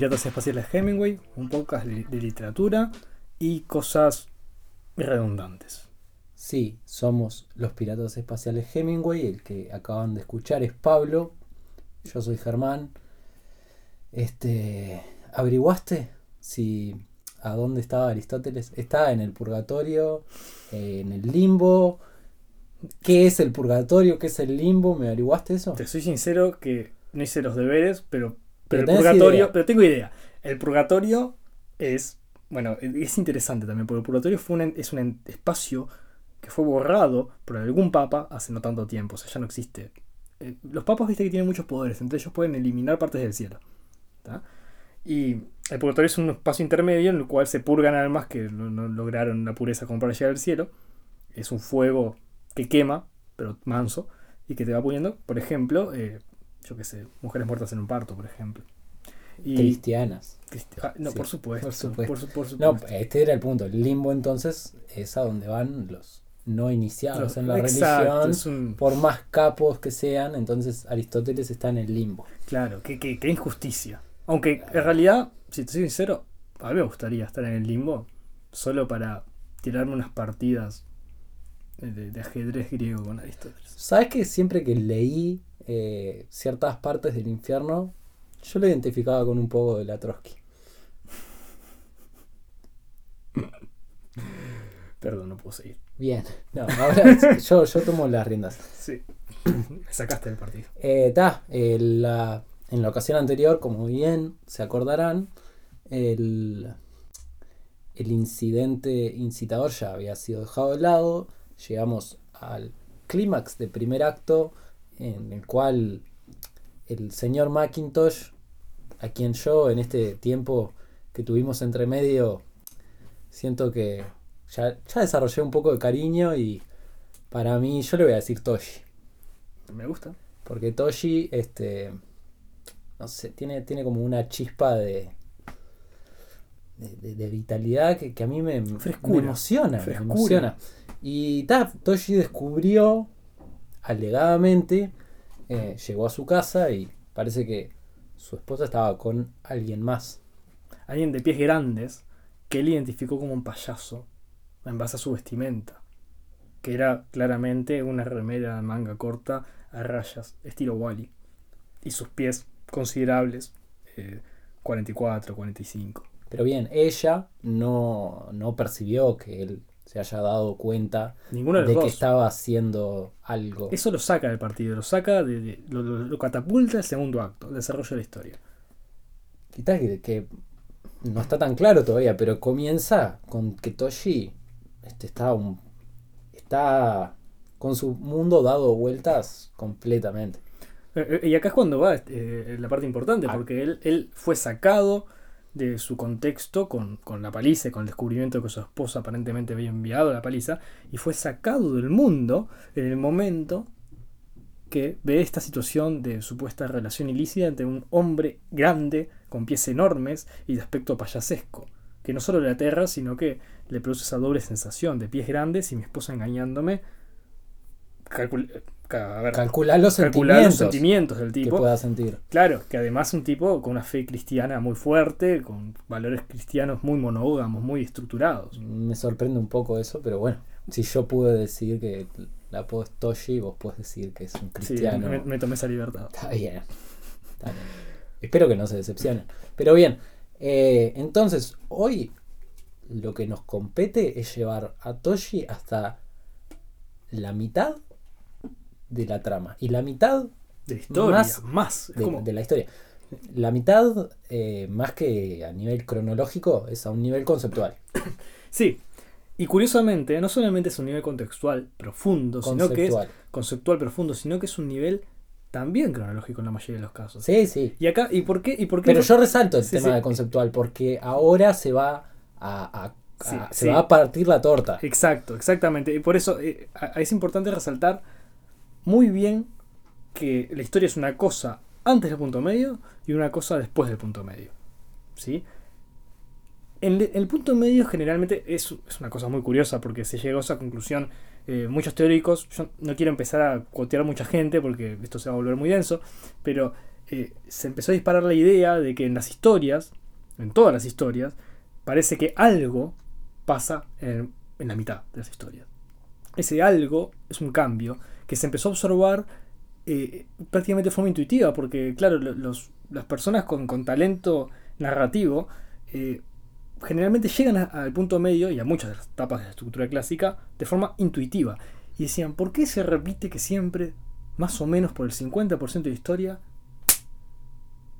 Piratas Espaciales Hemingway, un podcast de de literatura y cosas redundantes. Sí, somos los Piratas Espaciales Hemingway. El que acaban de escuchar es Pablo. Yo soy Germán. Este, ¿averiguaste si a dónde estaba Aristóteles? ¿Está en el purgatorio? ¿En el limbo? ¿Qué es el purgatorio? ¿Qué es el limbo? ¿Me averiguaste eso? Te soy sincero que no hice los deberes, pero, pero, Pero el purgatorio, idea. pero tengo idea. El purgatorio es, bueno, es interesante también, porque el purgatorio fue un, en- es un espacio que fue borrado por algún papa hace no tanto tiempo, o sea, ya no existe. Eh, los papas, viste que tienen muchos poderes, entre ellos pueden eliminar partes del cielo. ¿tá? Y el purgatorio es un espacio intermedio en el cual se purgan almas que no, no lograron la pureza como para llegar al cielo. Es un fuego que quema, pero manso, y que te va poniendo, por ejemplo, eh, yo qué sé, mujeres muertas en un parto, por ejemplo. Y, Cristianas. Cristi- ah, no, Sí, por supuesto. por supuesto. Por, su- por No, este era el punto. El limbo entonces es a donde van los no iniciados en la exacto, religión. un- Por más capos que sean, entonces Aristóteles está en el limbo. Claro, qué, qué- qué injusticia. Aunque en realidad, si te soy sincero, a mí me gustaría estar en el limbo solo para tirarme unas partidas de, ajedrez griego con Aristóteles. ¿Sabes que siempre que leí eh, ciertas partes del infierno, yo lo identificaba con un poco de la Trotsky? Perdón, no puedo seguir. Bien, no, ahora yo, yo tomo las riendas. Sí. Me sacaste del partido. Eh, ta, eh, la- en la ocasión anterior, como bien se acordarán, el, el incidente incitador ya había sido dejado de lado. Llegamos al clímax del primer acto, en el cual el señor Macintosh, a quien yo en este tiempo que tuvimos entre medio, siento que ya, ya desarrollé un poco de cariño y para mí yo le voy a decir Toshi. Me gusta. Porque Toshi, este. No sé, tiene, tiene como una chispa de. de, de- de vitalidad que, que a mí me, Frescura. me emociona. me emociona. Y ta, Toshi descubrió, alegadamente, eh, llegó a su casa y parece que su esposa estaba con alguien más. Alguien de pies grandes que él identificó como un payaso en base a su vestimenta. Que era claramente una remera de manga corta a rayas, estilo Wally. Y sus pies considerables, eh, 44, 45. Pero bien, ella no, no percibió que él se haya dado cuenta Ninguno de que estaba haciendo algo. Eso lo saca del partido, lo saca de, de- lo, lo- lo catapulta al segundo acto, el desarrollo de la historia. Quizás que, que no está tan claro todavía, pero comienza con que Toshi este, está, un- está con su mundo dado vueltas completamente. Eh, eh, Y acá es cuando va eh, la parte importante, Ah. porque él, él fue sacado de su contexto con, con la paliza y con el descubrimiento de que su esposa aparentemente había enviado la paliza, y fue sacado del mundo en el momento que ve esta situación de supuesta relación ilícita entre un hombre grande, con pies enormes y de aspecto payasesco, que no solo le aterra, sino que le produce esa doble sensación de pies grandes y mi esposa engañándome. Calcul- a ver, Calcular los calcular los sentimientos, del que tipo. pueda sentir. Claro, que además es un tipo con una fe cristiana muy fuerte, con valores cristianos muy monógamos, muy estructurados. Me sorprende un poco eso, pero bueno, si yo pude decir que la apodo es Toshi, vos podés decir que es un Sí, cristiano. me, me tomé esa libertad. Está bien. Está bien. Espero que no se decepcionen. Pero bien, eh, entonces hoy lo que nos compete es llevar a Toshi hasta la mitad de la trama. Y la mitad De la historia, Más más. de, como- de la historia. La mitad, eh, más que a nivel cronológico, es a un nivel conceptual. Sí. Y curiosamente, no solamente es un nivel contextual profundo, sino que es Conceptual. conceptual profundo, sino que es un nivel también cronológico en la mayoría de los casos. Sí, sí. Y acá, ¿y por qué? ¿Y por qué Pero yo resalto el Sí, tema sí. de conceptual porque ahora se va a, a- Sí, a- se va a partir la torta. Exacto, exactamente. Y por eso eh, es importante resaltar muy bien que la historia es una cosa antes del punto medio y una cosa después del punto medio. ¿Sí? El, el punto medio generalmente es, es una cosa muy curiosa porque se llegó a esa conclusión eh, muchos teóricos, yo no quiero empezar a cotear mucha gente porque esto se va a volver muy denso, pero eh, se empezó a disparar la idea de que en las historias, en todas las historias, parece que algo pasa en, en la mitad de las historias. Ese algo es un cambio que se empezó a observar eh, prácticamente de forma intuitiva, porque claro, lo- los- las personas con, con talento narrativo eh, generalmente llegan al punto medio y a muchas etapas de la estructura clásica de forma intuitiva. Y decían, ¿por qué se repite que siempre, más o menos por el 50% de historia,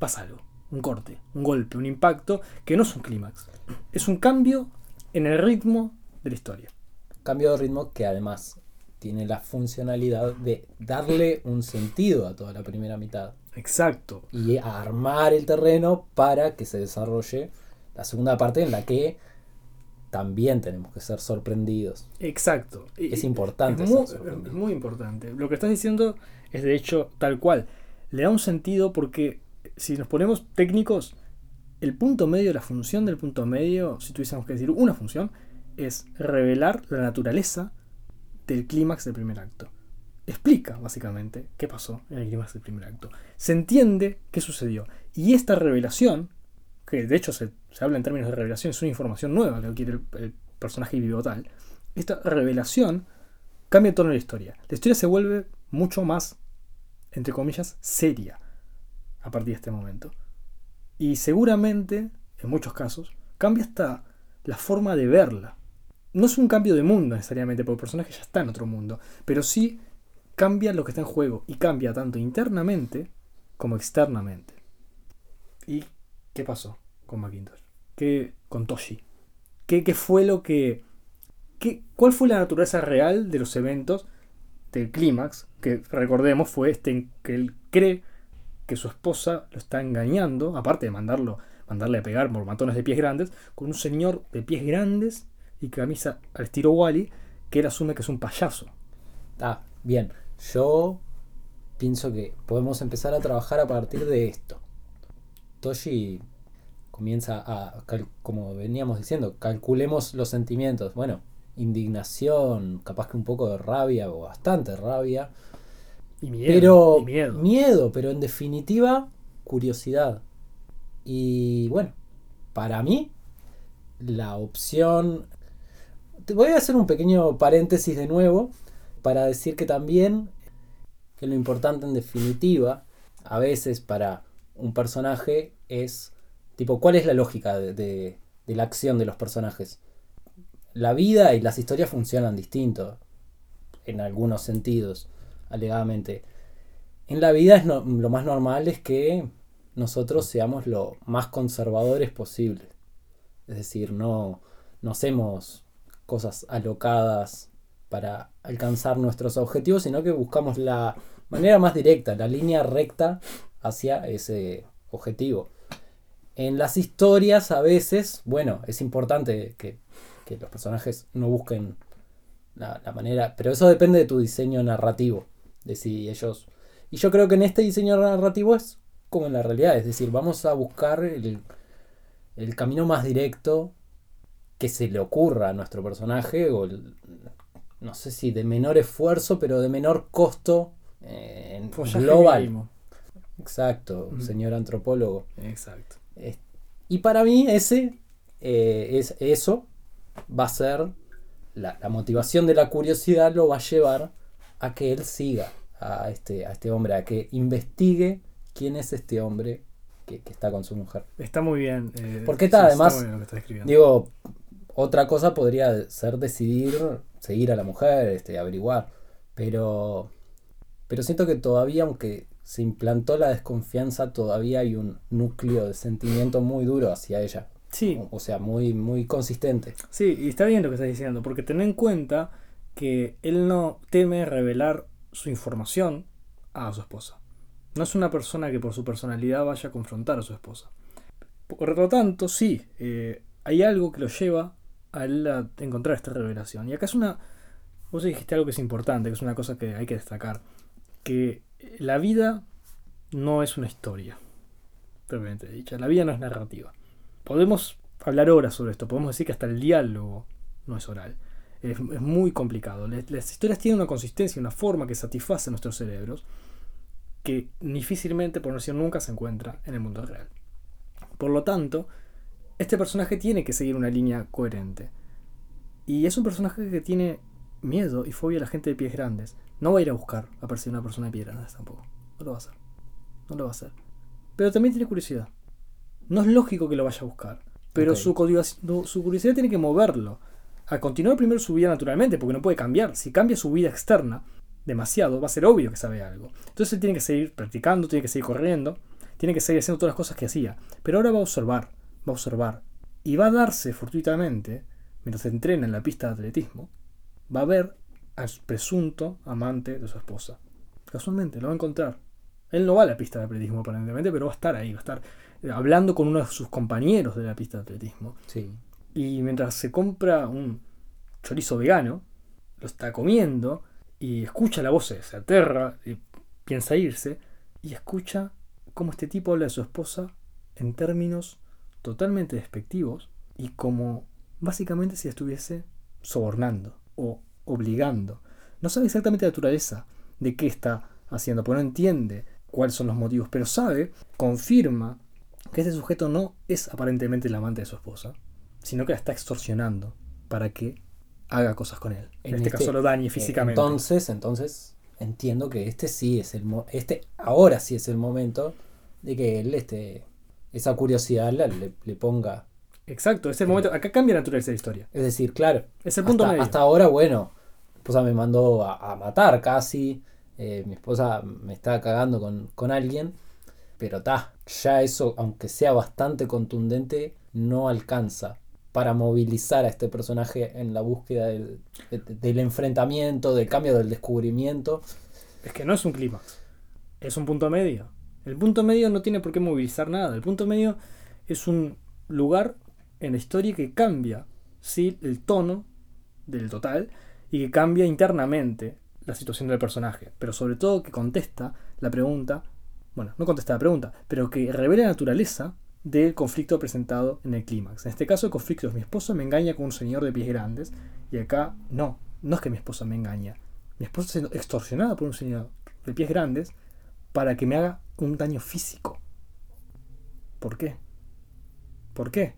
pasa algo? Un corte, un golpe, un impacto, que no es un clímax. Es un cambio en el ritmo de la historia. Cambio de ritmo que además tiene la funcionalidad de darle un sentido a toda la primera mitad Exacto. y a armar el terreno para que se desarrolle la segunda parte en la que también tenemos que ser sorprendidos. Exacto. Es importante Es muy, muy importante. Lo que estás diciendo es de hecho tal cual. Le da un sentido porque si nos ponemos técnicos, el punto medio, la función del punto medio, si tuviésemos que decir una función, es revelar la naturaleza del clímax del primer acto. Explica, básicamente, qué pasó en el clímax del primer acto. Se entiende qué sucedió. Y esta revelación, que de hecho se, se habla en términos de revelación, es una información nueva que adquiere el, personaje tal esta revelación cambia el tono de la historia. La historia se vuelve mucho más, entre comillas, seria a partir de este momento. Y seguramente, en muchos casos, cambia hasta la forma de verla. No es un cambio de mundo necesariamente, porque el personaje ya está en otro mundo, pero sí cambia lo que está en juego y cambia tanto internamente como externamente. ¿Y qué pasó con Macintosh? ¿Qué con Toshi? ¿Qué, qué fue lo que ¿Qué- ¿Cuál fue la naturaleza real de los eventos del clímax? Que recordemos fue este en que él cree que su esposa lo está engañando, aparte de mandarlo, mandarle a pegar por matones de pies grandes, con un señor de pies grandes y camisa al estilo Wally, que él asume que es un payaso. Ah, bien. Yo pienso que podemos empezar a trabajar a partir de esto. Toshi comienza a, como veníamos diciendo, calculemos los sentimientos. Bueno, indignación, capaz que un poco de rabia o bastante rabia. Y miedo. Pero y miedo. pero en definitiva, curiosidad. Y bueno, para mí, la opción... Voy a hacer un pequeño paréntesis de nuevo para decir que también que lo importante en definitiva, a veces para un personaje es tipo, ¿cuál es la lógica de, la acción de los personajes? La vida y las historias funcionan distinto en algunos sentidos, alegadamente. En la vida es lo más normal es que nosotros seamos lo más conservadores posible. Es decir, no, no hacemos cosas alocadas para alcanzar nuestros objetivos, sino que buscamos la manera más directa, la línea recta hacia ese objetivo. En las historias a veces, bueno, es importante que, que los personajes no busquen la, la manera, pero eso depende de tu diseño narrativo, de si ellos... Y yo creo que en este diseño narrativo es como en la realidad, es decir, vamos a buscar el, el camino más directo que se le ocurra a nuestro personaje, o el- no sé si de menor esfuerzo, pero de menor costo eh, en Follaje global. mínimo. Exacto, señor antropólogo. Exacto. Y para mí ese eh, es eso va a ser la, la motivación de la curiosidad lo va a llevar a que él siga a este, a este hombre, a que investigue quién es este hombre que, que está con su mujer. Está muy bien. eh, Porque está, además. Digo, otra cosa podría ser decidir seguir a la mujer, este, averiguar, pero, pero siento que todavía, aunque se implantó la desconfianza, todavía hay un núcleo de sentimiento muy duro hacia ella. sí, O sea, muy, muy consistente. Sí, y está bien lo que estás diciendo, porque ten en cuenta que él no teme revelar su información a su esposa. No es una persona que por su personalidad vaya a confrontar a su esposa. Por lo tanto, sí, eh, hay algo que lo lleva a él a encontrar esta revelación. Y acá es una... Vos dijiste algo que es importante, que es una cosa que hay que destacar. Que la vida no es una historia. Propiamente dicha. La vida no es narrativa. Podemos hablar horas sobre esto. Podemos decir que hasta el diálogo no es oral. Es, es muy complicado. Las, las historias tienen una consistencia, una forma que satisface nuestros cerebros que difícilmente, por no decir nunca, se encuentra en el mundo real. Por lo tanto, este personaje tiene que seguir una línea coherente. Y es un personaje que tiene miedo y fobia a la gente de pies grandes. No va a ir a buscar a perseguir a una persona de pies grandes tampoco. No lo va a hacer. No lo va a hacer. Pero también tiene curiosidad. No es lógico que lo vaya a buscar. Pero su, curiosidad, su curiosidad tiene que moverlo. A continuar primero su vida naturalmente, porque no puede cambiar. Si cambia su vida externa demasiado, va a ser obvio que sabe algo. Entonces él tiene que seguir practicando, tiene que seguir corriendo, tiene que seguir haciendo todas las cosas que hacía. Pero ahora va a observar, va a observar. Y va a darse fortuitamente, mientras se entrena en la pista de atletismo, va a ver al presunto amante de su esposa. Casualmente, lo va a encontrar. Él no va a la pista de atletismo aparentemente, pero va a estar ahí, va a estar eh, hablando con uno de sus compañeros de la pista de atletismo. Sí. Y mientras se compra un chorizo vegano, lo está comiendo y escucha la voz, se aterra, y piensa irse, y escucha cómo este tipo habla de su esposa en términos totalmente despectivos y como básicamente si estuviese sobornando o obligando. No sabe exactamente la naturaleza de qué está haciendo, porque no entiende cuáles son los motivos, pero sabe, confirma que este sujeto no es aparentemente el amante de su esposa, sino que la está extorsionando para que haga cosas con él. En, En este, este- caso lo dañe físicamente. Entonces, entonces entiendo que este sí es el mo- este ahora sí es el momento de que él este esa curiosidad la- le, le ponga. Exacto, es el momento. Acá cambia la naturaleza de la historia. Es decir, claro, Es el punto hasta, medio. hasta ahora, bueno, mi esposa me mandó a, a matar casi. eh, mi esposa me está cagando con, con alguien. Pero ta, ya eso, aunque sea bastante contundente, no alcanza para movilizar a este personaje en la búsqueda del, de- del enfrentamiento, del cambio, del descubrimiento. Es que no es un clímax. Es un punto medio. El punto medio no tiene por qué movilizar nada. El punto medio es un lugar en la historia que cambia ¿sí? el tono del total y que cambia internamente la situación del personaje. Pero sobre todo que contesta la pregunta, bueno, no contesta la pregunta, pero que revela la naturaleza del conflicto presentado en el clímax. En este caso el conflicto es mi esposa me engaña con un señor de pies grandes y acá no, no es que mi esposa me engaña. Mi esposa siendo extorsionada por un señor de pies grandes para que me haga un daño físico. ¿Por qué? ¿Por qué?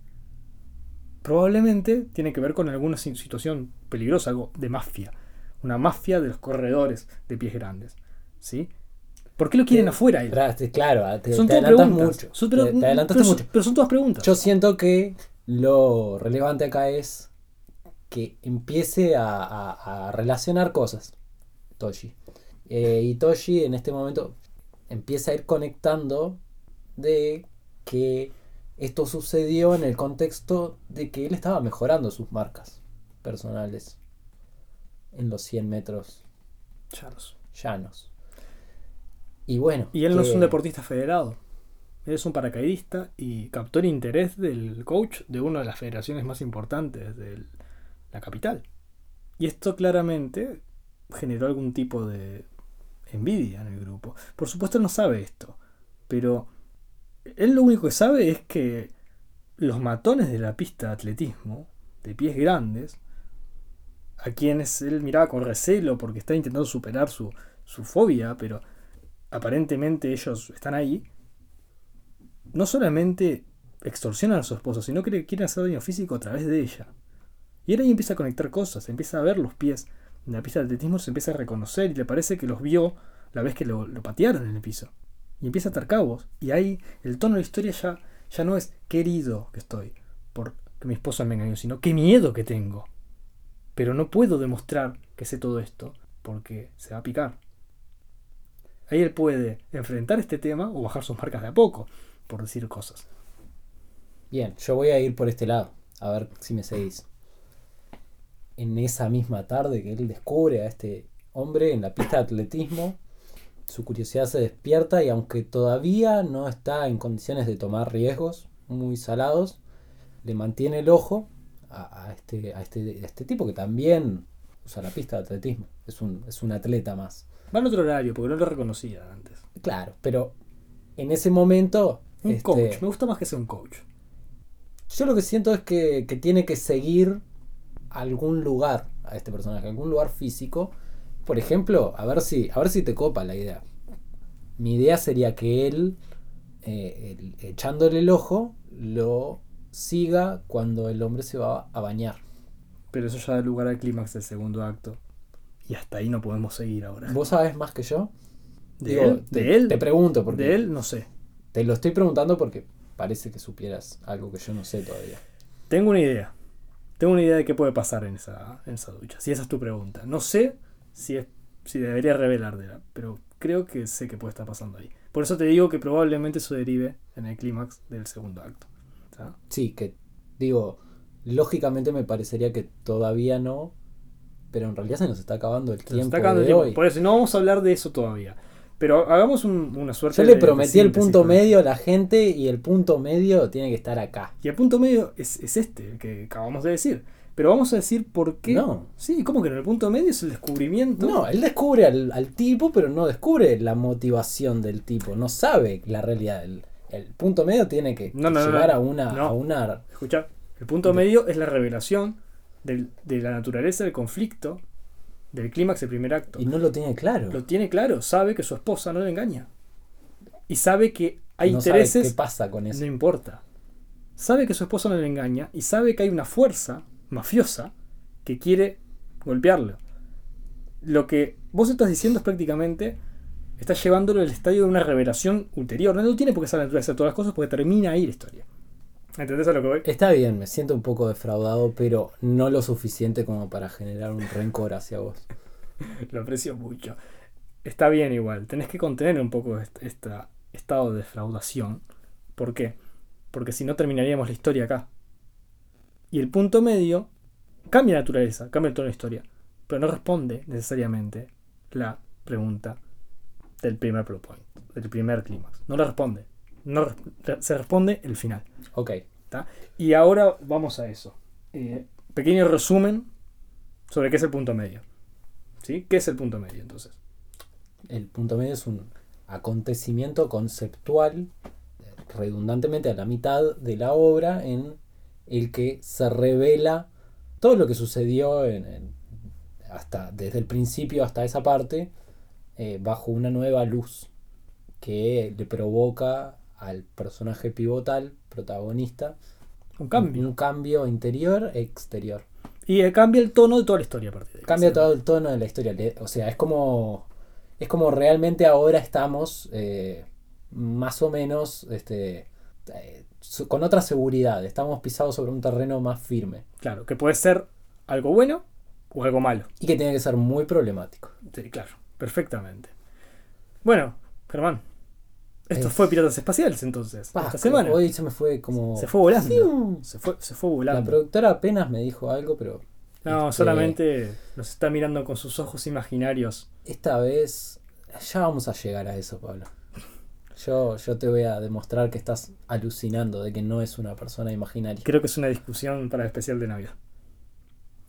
Probablemente tiene que ver con alguna si- situación peligrosa, algo de mafia. Una mafia de los corredores de pies grandes. ¿Sí? ¿Por qué lo quieren Eh, afuera? él? Claro, te, son te todas preguntas. mucho. Son- pero, te, te adelantaste pero son- mucho. pero son todas preguntas. Yo siento que lo relevante acá es que empiece a, a- a relacionar cosas. Toshi. Eh, y Toshi en este momento empieza a ir conectando de que esto sucedió en el contexto de que él estaba mejorando sus marcas personales en los 100 metros llanos. Y bueno. Y él no es un deportista federado. Él es un paracaidista y captó el interés del coach de una de las federaciones más importantes de la capital. Y esto claramente generó algún tipo de envidia en el grupo. Por supuesto no sabe esto, pero él lo único que sabe es que los matones de la pista de atletismo, de pies grandes, a quienes él miraba con recelo porque está intentando superar su, su fobia, pero aparentemente ellos están ahí, no solamente extorsionan a su esposo, sino que quieren hacer daño físico a través de ella. Y él ahí empieza a conectar cosas, empieza a ver los pies en la pista de atletismo, se empieza a reconocer y le parece que los vio la vez que lo, patearon en el piso. Y empieza a atar cabos. Y ahí el tono de la historia ya, ya no es qué herido que estoy por que mi esposa me engañó, sino qué miedo que tengo. Pero no puedo demostrar que sé todo esto porque se va a picar. Ahí él puede enfrentar este tema o bajar sus marcas de a poco, por decir cosas. Bien, yo voy a ir por este lado, a ver si me seguís. En esa misma tarde que él descubre a este hombre en la pista de atletismo, su curiosidad se despierta y aunque todavía no está en condiciones de tomar riesgos muy salados, le mantiene el ojo a, a este, a, este, a este tipo que también usa la pista de atletismo. Es un, es un atleta más. Va en otro horario porque no lo reconocía antes. Claro, pero en ese momento... Un este, coach, me gusta más que sea un coach. Yo lo que siento es que, que tiene que seguir algún lugar a este personaje, algún lugar físico. Por ejemplo, a ver si, a ver si te copa la idea. mi idea sería que él, eh, echándole el ojo, lo siga cuando el hombre se va a bañar. Pero eso ya da lugar al clímax del segundo acto. Y hasta ahí no podemos seguir ahora. ¿Vos sabés más que yo? ¿De Digo, él? te, ¿De él? Te pregunto, porque De él, no sé. te lo estoy preguntando porque parece que supieras algo que yo no sé todavía. Tengo una idea. Tengo una idea de qué puede pasar en esa, en esa ducha. Si esa es tu pregunta. No sé si, es, si debería revelártela, pero creo que sé qué puede estar pasando ahí. Por eso te digo que probablemente eso derive en el clímax del segundo acto. Sí, que digo, lógicamente me parecería que todavía no, pero en realidad se nos está acabando el Se tiempo está acabando el de tiempo. hoy. Por eso no vamos a hablar de eso todavía. Pero hagamos un- una suerte Yo le prometí de el punto medio a la gente y el punto medio tiene que estar acá. Y el punto medio es, es este, el que acabamos de decir. Pero vamos a decir por qué. No. Sí, ¿cómo que no? El punto medio es el descubrimiento. No, él descubre al, al tipo, pero no descubre la motivación del tipo, no sabe la realidad. El, el punto medio tiene que No, llegar no. a una... A una Escucha, el punto medio es la revelación del- de la naturaleza del conflicto del clímax del primer acto. y no lo tiene claro. Lo tiene claro, sabe que su esposa no le engaña. Y sabe que hay no sabe intereses. qué pasa con eso. No importa. Sabe que su esposa no le engaña y sabe que hay una fuerza mafiosa que quiere golpearlo. Lo que vos estás diciendo es prácticamente. Estás llevándolo al estadio de una revelación ulterior. No, no tiene por qué ser la naturaleza de todas las cosas porque termina ahí la historia. ¿Entendés a lo que voy? Está bien, me siento un poco defraudado, pero no lo suficiente como para generar un rencor hacia vos. Lo aprecio mucho. Está bien igual. Tenés que contener un poco este esta estado de defraudación. ¿Por qué? Porque si no terminaríamos la historia acá. Y el punto medio cambia la naturaleza, cambia el tono de la historia. Pero no responde necesariamente la pregunta del primer plot point, del primer clímax. No le responde. No se responde el final. Ok, Y ahora vamos a eso. Eh, pequeño resumen sobre qué es el punto medio. ¿Sí? ¿Qué es el punto medio entonces? el punto medio es un acontecimiento conceptual, redundantemente a la mitad de la obra, en el que se revela todo lo que sucedió en- en- hasta, desde el principio hasta esa parte, eh, bajo una nueva luz que le provoca al personaje pivotal, protagonista, Un cambio. un cambio interior e exterior. Y eh, cambia el tono de toda la historia a partir de ahí. Cambia todo el tono de la historia. O sea, es como. Es como realmente ahora estamos eh, más o menos este, eh, con otra seguridad. Estamos pisados sobre un terreno más firme. Claro, que puede ser algo bueno o algo malo. Y que tiene que ser muy problemático. Sí, claro, perfectamente. Bueno, Germán, esto fue Piratas Espaciales entonces. Pa, esta semana. Hoy se me fue como. Se fue volando. Se fue, se fue La volando. productora apenas me dijo algo, pero. No, este, solamente nos está mirando con sus ojos imaginarios. Esta vez. Ya vamos a llegar a eso, Pablo. Yo, yo te voy a demostrar que estás alucinando de que no es una persona imaginaria. Creo que es una discusión para el especial de Navidad.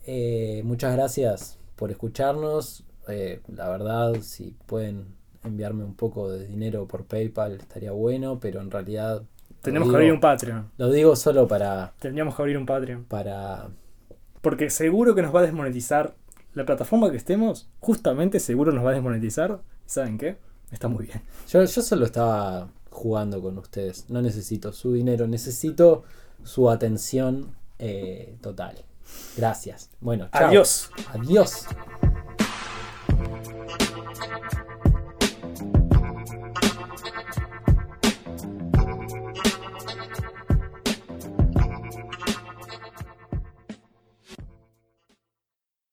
Eh, muchas gracias por escucharnos. Eh, la verdad, si pueden enviarme un poco de dinero por PayPal estaría bueno, pero en realidad Tenemos que abrir un Patreon. lo digo solo para, Tendríamos que abrir un Patreon. para Porque seguro que nos va a desmonetizar. La plataforma que estemos, justamente seguro nos va a desmonetizar. ¿Y ¿Saben qué? Está muy bien. Yo, yo solo estaba jugando con ustedes. No necesito su dinero, necesito su atención eh, total. Gracias. Bueno, chao. Adiós. Adiós.